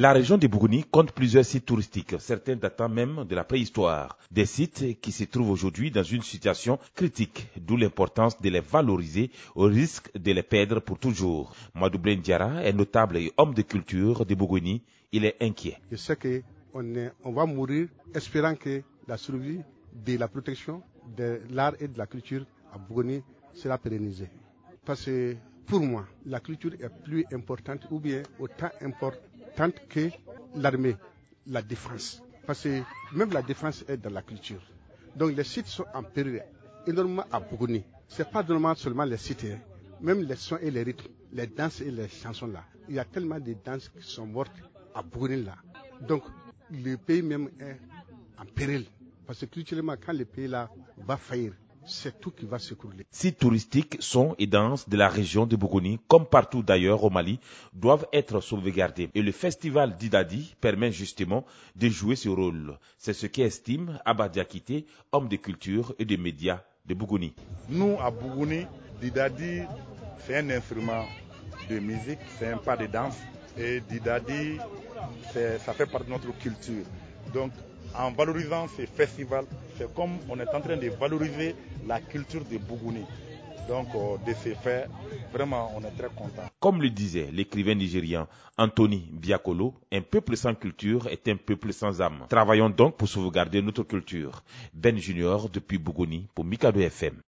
La région de Bougouni compte plusieurs sites touristiques, certains datant même de la préhistoire. Des sites qui se trouvent aujourd'hui dans une situation critique, d'où l'importance de les valoriser au risque de les perdre pour toujours. Madou Diara est notable et homme de culture de Bougouni. Il est inquiet. Je sais qu'on on va mourir espérant que la survie de la protection de l'art et de la culture à Bougouni sera pérennisée. Parce que pour moi, la culture est plus importante ou bien autant importante que l'armée, la défense. Parce que même la défense est dans la culture. Donc les sites sont en péril énormément à Bougouni. Ce n'est pas normalement seulement les sites, hein. même les sons et les rythmes, les danses et les chansons là. Il y a tellement de danses qui sont mortes à Bougouni là. Donc le pays même est en péril. Parce que culturellement, quand le pays là va faillir, c'est tout qui va s'écrouler. Sites touristiques, sons et danses de la région de Bougouni, comme partout d'ailleurs au Mali, doivent être sauvegardés. Et le festival d'Idadi permet justement de jouer ce rôle. C'est ce qu'estime Abba Diakité, homme de culture et de médias de Bougouni. Nous, à Bougouni, Didadi, c'est un instrument de musique, c'est un pas de danse. Et Didadi, ça fait partie de notre culture. Donc, en valorisant ces festivals, c'est comme on est en train de valoriser la culture de Bougouni. Donc, euh, de ces faits, vraiment, on est très content. Comme le disait l'écrivain nigérian Anthony Biakolo, un peuple sans culture est un peuple sans âme. Travaillons donc pour sauvegarder notre culture. Ben Junior depuis Bougouni pour Mikado FM.